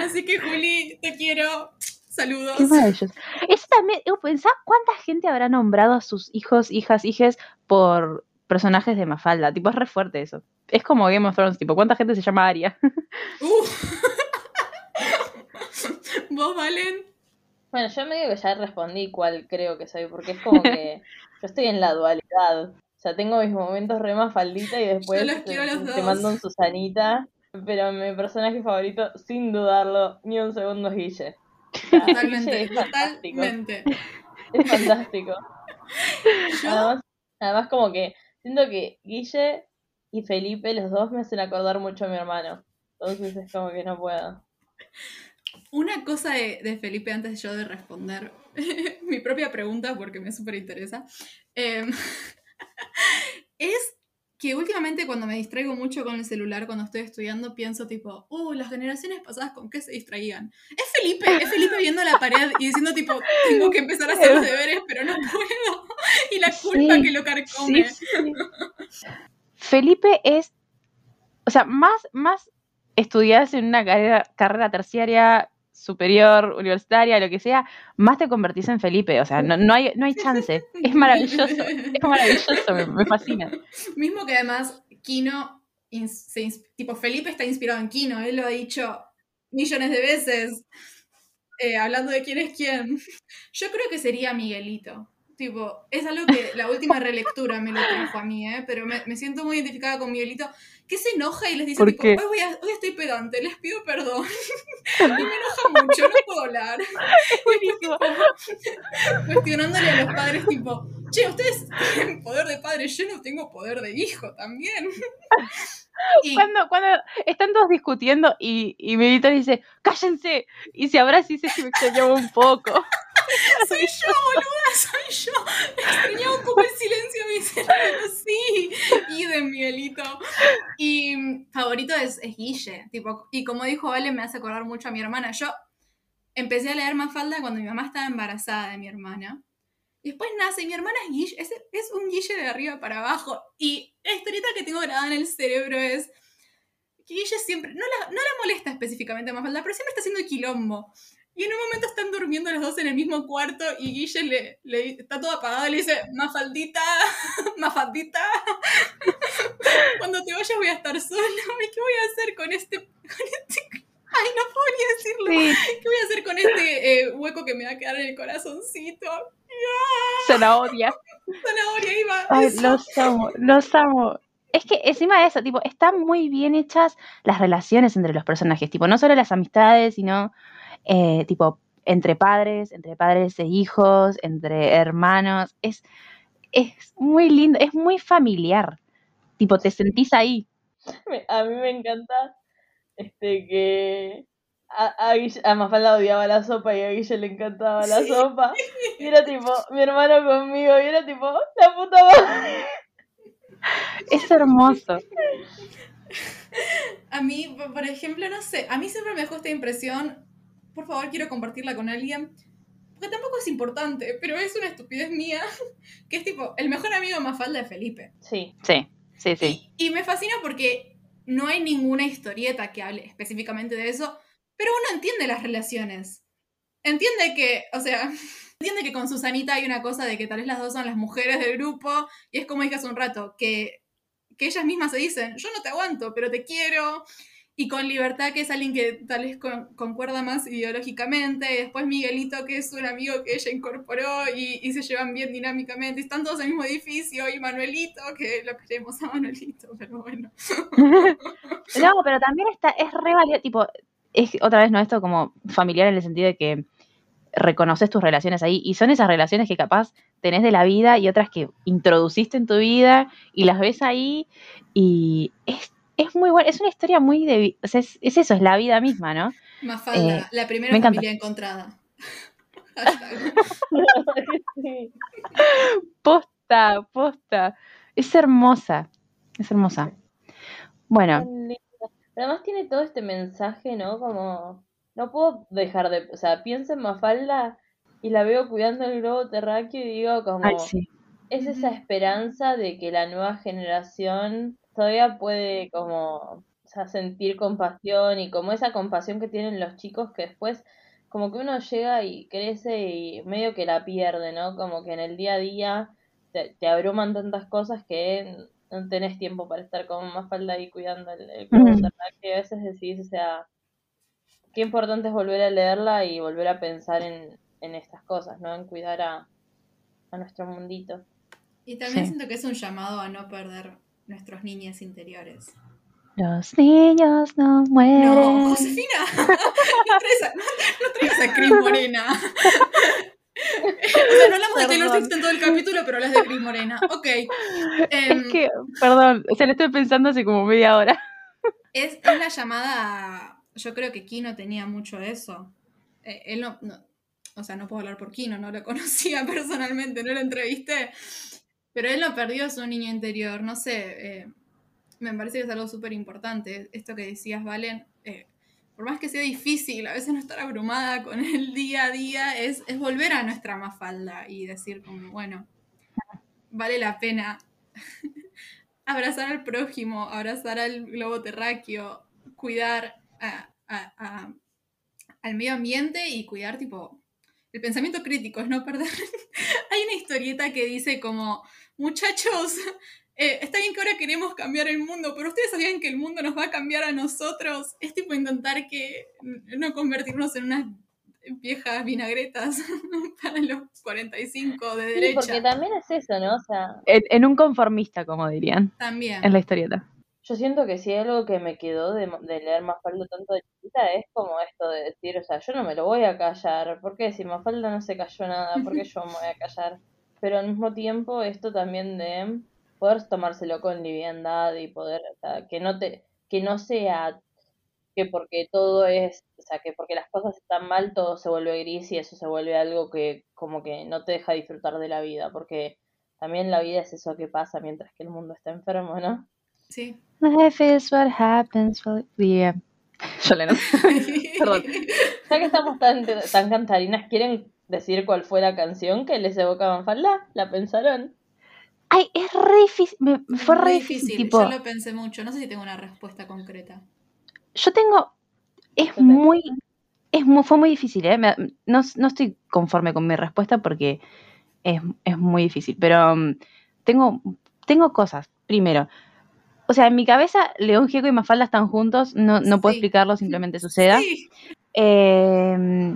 Así que Juli, te quiero. Saludos. Qué maravilloso. Eso también, pensaba cuánta gente habrá nombrado a sus hijos, hijas, hijes por personajes de Mafalda. Tipo, es re fuerte eso. Es como Game of Thrones, tipo, ¿cuánta gente se llama Aria? Uh. ¿Vos, Valen? Bueno, yo medio que ya respondí cuál creo que soy, porque es como que yo estoy en la dualidad. O sea, tengo mis momentos re mafaldita y después los quiero a los te, dos. te mando un Susanita. Pero mi personaje favorito, sin dudarlo, ni un segundo es Guille. Totalmente, Guille es fantástico. totalmente. Es fantástico. Yo, Además, además, como que siento que Guille y Felipe, los dos, me hacen acordar mucho a mi hermano. Entonces es como que no puedo. una cosa de, de Felipe antes de yo de responder mi propia pregunta, porque me súper interesa, eh, es que últimamente cuando me distraigo mucho con el celular, cuando estoy estudiando, pienso tipo, uh, las generaciones pasadas con qué se distraían. Es Felipe, es Felipe viendo la pared y diciendo tipo, tengo que empezar a hacer los deberes, pero no puedo. Y la culpa Sí, que lo carcome. Sí, sí. Felipe es, o sea, más, más estudias en una carrera, carrera terciaria, superior, universitaria, lo que sea, más te convertís en Felipe. O sea, no, no hay, no hay chance. Es maravilloso. Es maravilloso, me, me fascina. Mismo que además Kino, se tipo Felipe está inspirado en Kino, él lo ha dicho millones de veces, eh, hablando de quién es quién. Yo creo que sería Miguelito. Tipo, es algo que la última relectura me lo trajo a mí, ¿eh? pero me, me siento muy identificada con Miguelito, que se enoja y les dice, ¿Por tipo, hoy, voy a- hoy estoy pedante, les pido perdón. y me enoja mucho, no puedo hablar. Buenísimo. Cuestionándole a los padres, tipo, che, ustedes tienen poder de padre, yo no tengo poder de hijo también. Y Cuando, cuando están todos discutiendo y, y Milito dice, cállense, y se abraza y dice que me extrañaba un poco. soy yo, boluda, soy yo. Extrañaba un poco el silencio de mi cerebro, sí. Y de Miguelito. Y favorito es, Guille. Tipo, y como dijo Vale, me hace acordar mucho a mi hermana. Yo empecé a leer Mafalda cuando mi mamá estaba embarazada de mi hermana. Y después nace, y mi hermana es Guille, es, es un Guille de arriba para abajo. Y la historieta que tengo grabada en el cerebro es Guille siempre, no la, no la molesta específicamente a Mafalda, pero siempre está haciendo quilombo. Y en un momento están durmiendo los dos en el mismo cuarto y Guille le, le- está todo apagado y le dice, Mafaldita, Mafaldita, cuando te vayas voy a estar sola, ¿y qué voy a hacer con este, con este, Ay, no podría decirlo. ¿Qué voy a hacer con este eh, hueco que me va a quedar en el corazoncito? Zanahoria. Zanahoria iba. Ay, los amo, los amo. Es que encima de eso, tipo, están muy bien hechas las relaciones entre los personajes, tipo, no solo las amistades, sino, eh, tipo, entre padres, entre padres e hijos, entre hermanos. Es, es muy lindo, es muy familiar. Tipo, te sentís ahí. A mí me encanta este que a, a, Guille- a Mafalda odiaba la sopa y a Guille le encantaba la sopa. Y era tipo, mi hermano conmigo, y era tipo, la puta madre. Es hermoso. A mí, por- por ejemplo, no sé, a mí siempre me dejó esta impresión, por favor quiero compartirla con alguien, porque tampoco es importante, pero es una estupidez mía, que es tipo, el mejor amigo de Mafalda es Felipe. Sí, Sí, sí, sí. Y, y me fascina porque no hay ninguna historieta que hable específicamente de eso, pero uno entiende las relaciones. Entiende que, o sea, entiende que con Susanita hay una cosa de que tal vez las dos son las mujeres del grupo, y es como dije hace un rato, que, que ellas mismas se dicen, yo no te aguanto, pero te quiero. Y con Libertad, que es alguien que tal vez con- concuerda más ideológicamente. Y después Miguelito, que es un amigo que ella incorporó y, se llevan bien dinámicamente. Están todos en el mismo edificio. Y Manuelito, que lo queremos a Manuelito, pero bueno. No, pero también está, es re valioso, tipo, es otra vez no esto como familiar en el sentido de que reconoces tus relaciones ahí y son esas relaciones que capaz tenés de la vida y otras que introduciste en tu vida y las ves ahí y es, es muy bueno, es una historia muy de, vi- o sea, es, es eso, es la vida misma, ¿no? Mafalda, Eh, la primera me encanta. familia encontrada. Sí. Posta, posta, es hermosa, es hermosa. Bueno. Pero además tiene todo este mensaje, ¿no? Como, no puedo dejar de, o sea, pienso en Mafalda y la veo cuidando el globo terráqueo y digo como, ay, sí, es esa esperanza de que la nueva generación todavía puede como, o sea, sentir compasión y como esa compasión que tienen los chicos que después como que uno llega y crece y medio que la pierde, ¿no? Como que en el día a día te, te abruman tantas cosas que no tenés tiempo para estar con más falda ahí cuidando el, el Ujú. terráqueo. A veces decís, o sea, qué importante es volver a leerla y volver a pensar en, en estas cosas, ¿no? En cuidar a, a nuestro mundito. Y también Sí. siento que es un llamado a no perder nuestros niños interiores. los niños no mueren. No, Josefina, no traes a, no, Cris Morena. o sea, no hablamos de Taylor Perdón. Swift en todo el capítulo, pero hablas de Cris Morena. Ok. Em, Es que, perdón, o sea, lo estoy pensando hace como media hora. Es, es la llamada. Yo creo que Kino tenía mucho eso. Eh, él no, no- O sea, no puedo hablar por Kino, no lo conocía personalmente, no lo entrevisté. Pero él no perdió su niño interior. No sé. eh, me parece que es algo súper importante. Esto que decías, Valen. eh, por más que sea difícil, a veces no estar abrumada con el día a día, es, es volver a nuestra mafalda y decir, como, bueno, vale la pena abrazar al prójimo, abrazar al globo terráqueo, cuidar a- a- a- al medio ambiente y cuidar tipo el pensamiento crítico, es no perder. Hay una historieta que dice como, muchachos, eh, está bien que ahora queremos cambiar el mundo, pero ustedes sabían que el mundo nos va a cambiar a nosotros. Es tipo intentar que no convertirnos en unas viejas vinagretas para los 45 de Sí, derecha. porque también es eso, ¿no? O sea, En, en un conformista, como dirían, También. en la historieta. yo siento que si hay algo que me quedó de, de leer Mafalda tanto de chiquita es como esto de decir, o sea, yo no me lo voy a callar, porque si Mafalda no se cayó nada, ¿por qué yo me voy a callar? Pero al mismo tiempo esto también de poder tomárselo con liviandad y poder, o sea, que no te, que no sea que porque todo es, o sea, que porque las cosas están mal todo se vuelve gris y eso se vuelve algo que como que no te deja disfrutar de la vida, porque también la vida es eso que pasa mientras que el mundo está enfermo, ¿no? Sí. Life is what happens while- Yeah. Yo le no. Perdón. Ya que estamos tan, tan cantarinas, ¿quieren decir cuál fue la canción que les evoca Manfalda? ¿La pensaron? Ay, es re difícil. me- me fue Muy re difícil. tipo, Yo lo pensé mucho. No sé si tengo una respuesta concreta. yo tengo. Es muy. Es muy, fue muy difícil, ¿eh? Me- no, no estoy conforme con mi respuesta porque es, es muy difícil. Pero um, tengo, tengo cosas. Primero, o sea, en mi cabeza León Gieco y Mafalda están juntos, no, no puedo Sí. explicarlo, simplemente suceda. Sí. Eh,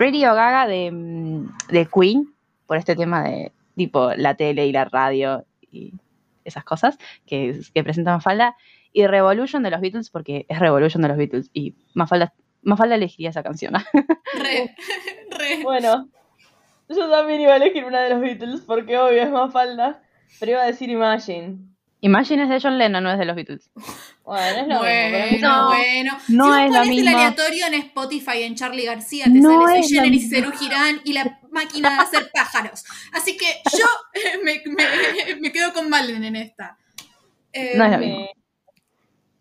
Radio Gaga de, mm, de Queen, por este tema de tipo la tele y la radio y esas cosas que, que presenta Mafalda. Y Revolution de los Beatles, porque es Revolution de los Beatles. Y Mafalda, Mafalda elegiría esa canción. Re, re. Bueno, yo también iba a elegir una de los Beatles porque obvio es más falda. Pero iba a decir Imagine. Imagine es de John Lennon, no es de los Beatles. Bueno, es lo mismo. Bueno, No, bueno. no si vos es lo pones el mismo. aleatorio en Spotify en Charlie García, te No sale es Soy lo Jenny mismo. Cerú Girán y la máquina de hacer pájaros. Así que yo eh, me, me- me quedo con Valen en esta. Eh, No es lo Eh, mismo.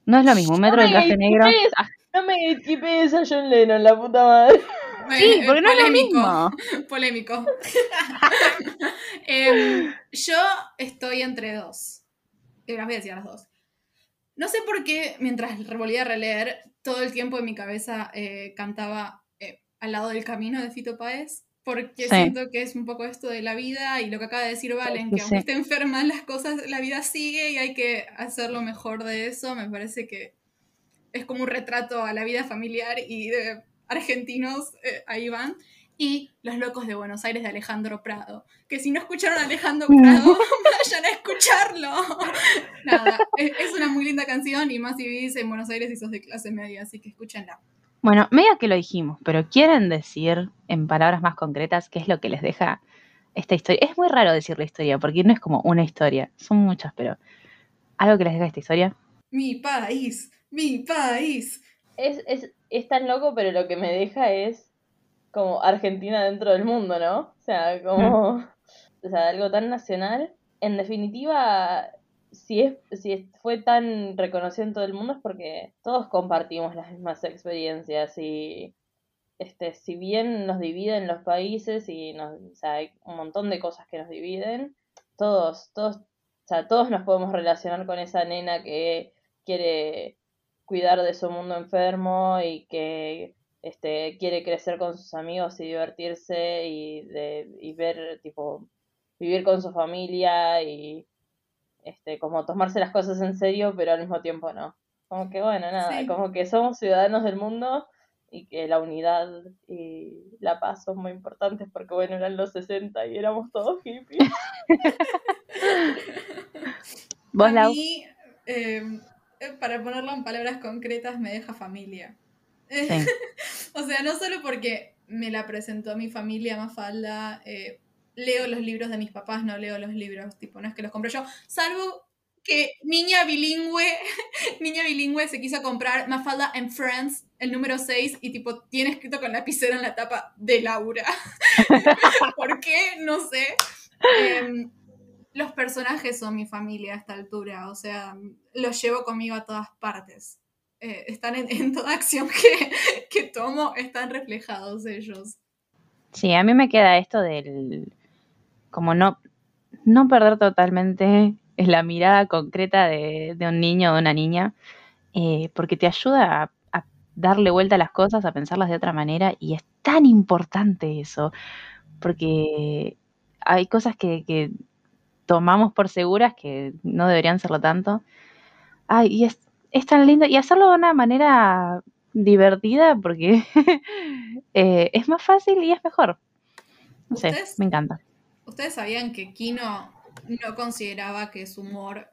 No es lo mismo, un metro No de traje negro. Ah, No me gatekeepes a John Lennon, la puta madre. Sí, eh, porque no es lo polémico. mismo. Polémico. Em, yo estoy entre dos. Las voy a decir a las dos. No sé por qué, mientras volvía a releer, todo el tiempo en mi cabeza eh, cantaba eh, Al lado del camino de Fito Páez, porque Sí. siento que es un poco esto de la vida y lo que acaba de decir Valen, Sí, que aunque esté enferma las cosas, la vida sigue y hay que hacer lo mejor de eso. Me parece que es como un retrato a la vida familiar y de argentinos, eh, ahí van. Y Los Locos de Buenos Aires de Alejandro Prado. Que si no escucharon a Alejandro Prado, vayan a escucharlo. Nada, es, es una muy linda canción y más si vivís en Buenos Aires y sos de clase media, así que escúchenla. Bueno, medio que lo dijimos, pero ¿quieren decir en palabras más concretas qué es lo que les deja esta historia? Es muy raro decir la historia, porque no es como una historia, son muchas, pero algo que les deja esta historia. Mi país, mi país. Es, es, es tan loco, pero lo que me deja es como Argentina dentro del mundo, ¿no? O sea, como o sea, algo tan nacional. En definitiva, si es, si fue tan reconocido en todo el mundo es porque todos compartimos las mismas experiencias y este, si bien nos dividen los países y nos, o sea, hay un montón de cosas que nos dividen, todos, todos, o sea, todos nos podemos relacionar con esa nena que quiere cuidar de su mundo enfermo y que este, quiere crecer con sus amigos y divertirse y, de, y ver, tipo, vivir con su familia y este, como tomarse las cosas en serio, pero al mismo tiempo no. Como que bueno, nada, Sí. como que somos ciudadanos del mundo y que la unidad y la paz son muy importantes porque bueno, eran los 60 y éramos todos hippies. ¿Vos, a mí, eh, para ponerlo en palabras concretas, me deja familia. O sea, no solo porque me la presentó mi familia Mafalda, eh, leo los libros de mis papás, no leo los libros, tipo, no es que los compro yo, salvo que niña bilingüe, niña bilingüe se quiso comprar Mafalda and Friends, el número 6, y tipo, tiene escrito con lapicero en la tapa de Laura. ¿Por qué? No sé. Em, los personajes son mi familia a esta altura, o sea, los llevo conmigo a todas partes. Eh, están en, en toda acción que, que tomo, están reflejados ellos. Sí, a mí me queda esto del. como no, no perder totalmente la mirada concreta de, de un niño o de una niña, eh, porque te ayuda a, darle vuelta a las cosas, a pensarlas de otra manera, y es tan importante eso, porque hay cosas que, que tomamos por seguras que no deberían serlo tanto. Ay, y es, es tan lindo, y hacerlo de una manera divertida, porque eh, es más fácil y es mejor. No sé, me encanta. ¿Ustedes sabían que Kino no consideraba que su humor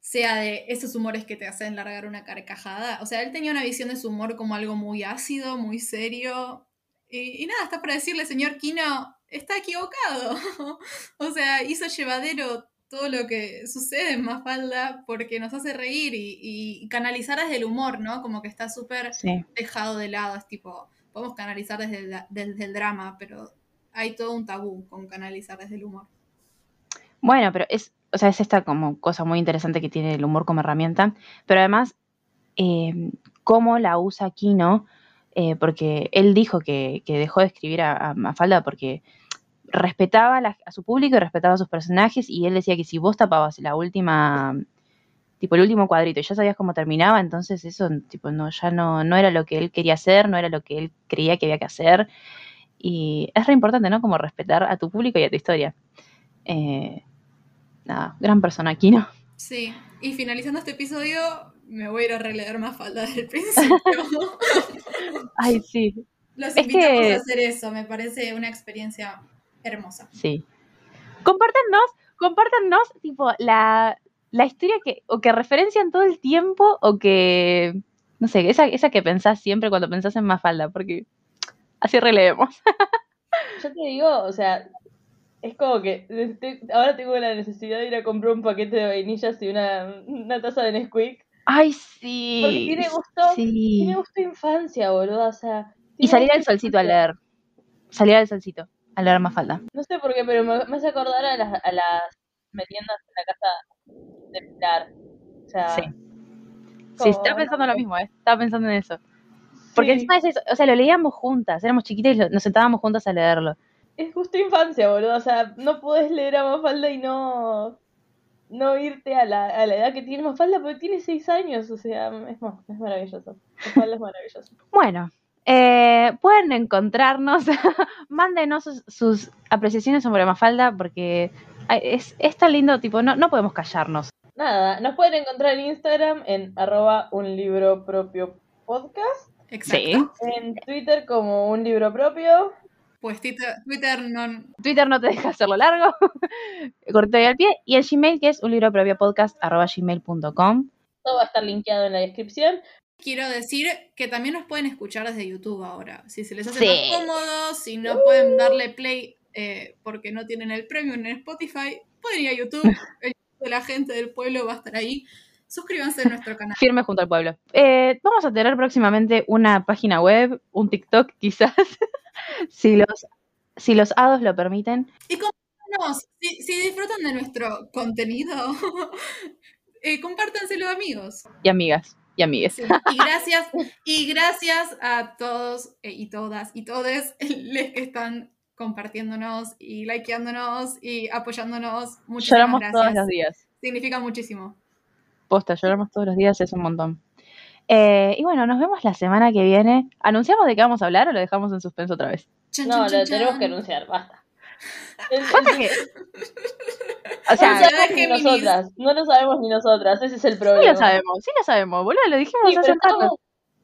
sea de esos humores que te hacen largar una carcajada? O sea, él tenía una visión de su humor como algo muy ácido, muy serio. Y, y nada, está para decirle, señor Kino, está equivocado. o sea, hizo llevadero todo lo que sucede en Mafalda porque nos hace reír y, y canalizar desde el humor, ¿no? Como que está súper Sí. dejado de lado. Es tipo, podemos canalizar desde el, desde el drama, pero hay todo un tabú con canalizar desde el humor. Bueno, pero es, o sea, es esta como cosa muy interesante que tiene el humor como herramienta, pero además, eh, cómo la usa Kino, eh, porque él dijo que, que dejó de escribir a, a Mafalda porque respetaba la- a su público y respetaba a sus personajes, y él decía que si vos tapabas la última, tipo el último cuadrito y ya sabías cómo terminaba, entonces eso, tipo, no, ya no, no era lo que él quería hacer, no era lo que él creía que había que hacer, y es re importante, ¿no? Como respetar a tu público y a tu historia. Eh, nada, gran persona Kino. Sí, y finalizando este episodio, me voy a ir a releer más falda del principio. Ay, sí. Los Es invitamos que- a hacer eso, me parece una experiencia hermosa. Sí. Compártanos, compártanos, tipo, la, la historia que, o que referencian todo el tiempo, o que, no sé, esa, esa que pensás siempre cuando pensás en Mafalda, porque así releemos. Yo te digo, o sea, es como que ahora tengo la necesidad de ir a comprar un paquete de vainillas y una, una taza de Nesquik. Ay, sí. Porque tiene gusto, Sí. tiene gusto infancia, boludo. O sea, Y salir al solcito a leer. Salir al solcito a leer Mafalda. No sé por qué, pero me, me hace acordar a las, a las meriendas en la casa de Pilar. O sea, Sí. Sí, estaba pensando lo mismo, ¿eh? Estaba pensando en eso. Porque Sí. encima es eso, o sea, lo leíamos juntas, éramos chiquitas y lo- nos sentábamos juntas a leerlo. es gusto de infancia, boludo. O sea, no podés leer a Mafalda y no, no irte a la, a la edad que tiene Mafalda porque tiene seis años. O sea, es, es maravilloso. Mafalda es maravilloso. Bueno, eh, pueden encontrarnos, mándenos sus, sus apreciaciones sobre Mafalda porque es, es tan lindo, tipo, no, no podemos callarnos. Nada, nos pueden encontrar en Instagram en arroba un libro propio podcast. Exacto. En Twitter como un libro propio. Pues Twitter, Twitter no... Twitter no te deja hacerlo largo, cortito y al pie, y el Gmail que es un libro propio podcast arroba gmail.com. Todo va a estar linkeado en la descripción. Quiero decir que también nos pueden escuchar desde YouTube ahora. Si se les hace Sí. más cómodo, si no pueden darle play eh, porque no tienen el premium en Spotify, pueden ir a YouTube. El de la gente del pueblo va a estar ahí. Suscríbanse a nuestro canal. firme junto al pueblo. Eh, vamos a tener próximamente una página web, un TikTok quizás, si los si los hados lo permiten. Y compártanos, si, si disfrutan de nuestro contenido, eh, compártanselo amigos. Y amigas y amigues. Sí, Y gracias, y gracias a todos eh, y todas y todes les que están compartiéndonos y likeándonos y apoyándonos. Muchísimas Lloramos gracias. todos los días. Significa muchísimo. Posta, lloramos todos los días, es un montón. Eh, y bueno, nos vemos la semana que viene. ¿Anunciamos de qué vamos a hablar o lo dejamos en suspenso otra vez? Chan, No, chan, lo chan, tenemos que anunciar, basta. Pasa que- O no sea, lo ya sabemos ni Géminis. nosotras, no lo sabemos ni nosotras, ese es el sí problema. lo sabemos, sí lo sabemos, boludo, lo dijimos Sí, hace rato. estábamos-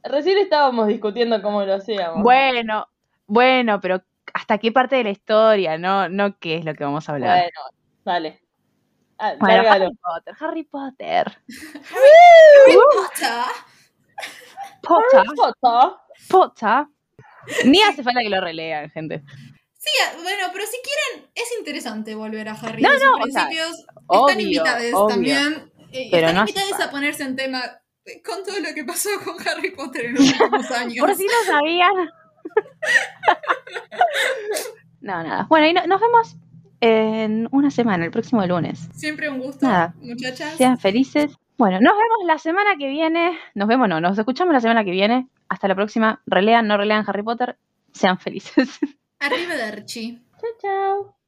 recién estábamos discutiendo cómo lo hacíamos. Bueno, bueno, pero ¿hasta qué parte de la historia? No, no qué es lo que vamos a hablar. Bueno, dale. Ah, Bueno, lárgalo. Harry Potter, Harry Potter. Potter, Foto. Potter. Ni hace falta que lo relean, gente. Sí, ah, bueno, pero si quieren, es interesante volver a Harry. No, no, o sea, principios. están obvio. también. eh, Pero están no hace invitadas a ponerse en tema eh, con todo lo que pasó con Harry Potter en los últimos años. Por si no sabían. No, nada. Bueno, y no- nos vemos en una semana, el próximo lunes. Siempre un gusto, Nada. muchachas. Sean felices. Bueno, nos vemos la semana que viene. Nos vemos, no, nos escuchamos la semana que viene. Hasta la próxima. Relean, no relean Harry Potter. Sean felices. Arriba de Archie. Chao, chao.